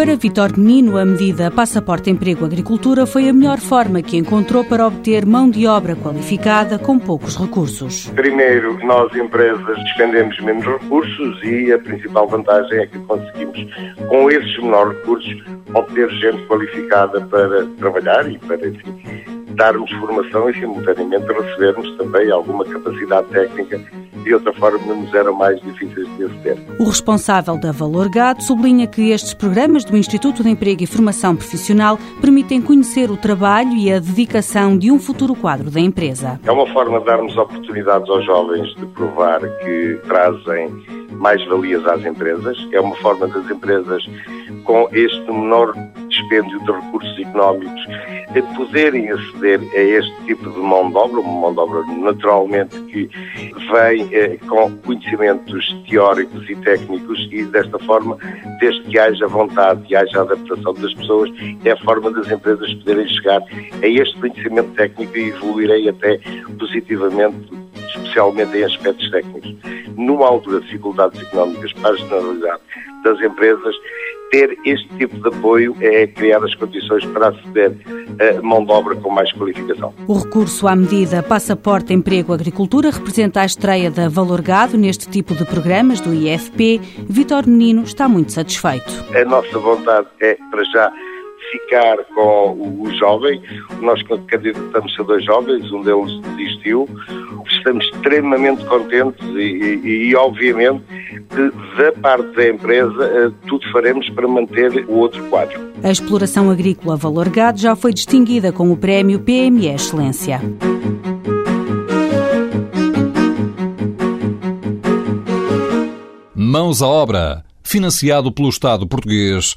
Para Vitor Menino, a medida Passaporte Emprego Agricultura foi a melhor forma que encontrou para obter mão de obra qualificada com poucos recursos. Primeiro, nós empresas despendemos menos recursos e a principal vantagem é que conseguimos, com esses menores recursos, obter gente qualificada para trabalhar e para, enfim, darmos formação e simultaneamente recebermos também alguma capacidade técnica de outra forma nos eram mais difíceis de aceder. O responsável da Valor Gado sublinha que estes programas do Instituto de Emprego e Formação Profissional permitem conhecer o trabalho e a dedicação de um futuro quadro da empresa. É uma forma de darmos oportunidades aos jovens de provar que trazem mais valias às empresas. É uma forma das empresas, com este menor dispêndio de recursos económicos, de poderem aceder a este tipo de mão de obra, uma mão de obra naturalmente que vem eh, com conhecimentos teóricos e técnicos e desta forma, desde que haja vontade e haja adaptação das pessoas, é a forma das empresas poderem chegar a este conhecimento técnico e evoluírem até positivamente especialmente em aspectos técnicos. Numa altura de dificuldades económicas para a generalidade das empresas, ter este tipo de apoio é criar as condições para aceder a mão de obra com mais qualificação. O recurso à medida Passaporte Emprego Agricultura representa a estreia da Valorgado neste tipo de programas do IFP. Vitor Menino está muito satisfeito. A nossa vontade é, para já, ficar com o jovem. Nós candidatamos a dois jovens, um deles desistiu. Estamos extremamente contentes e, e, e obviamente, que da parte da empresa eh, tudo faremos para manter o outro quadro. A exploração agrícola Valor Gado já foi distinguida com o prémio PME Excelência. Mãos à obra, financiado pelo Estado português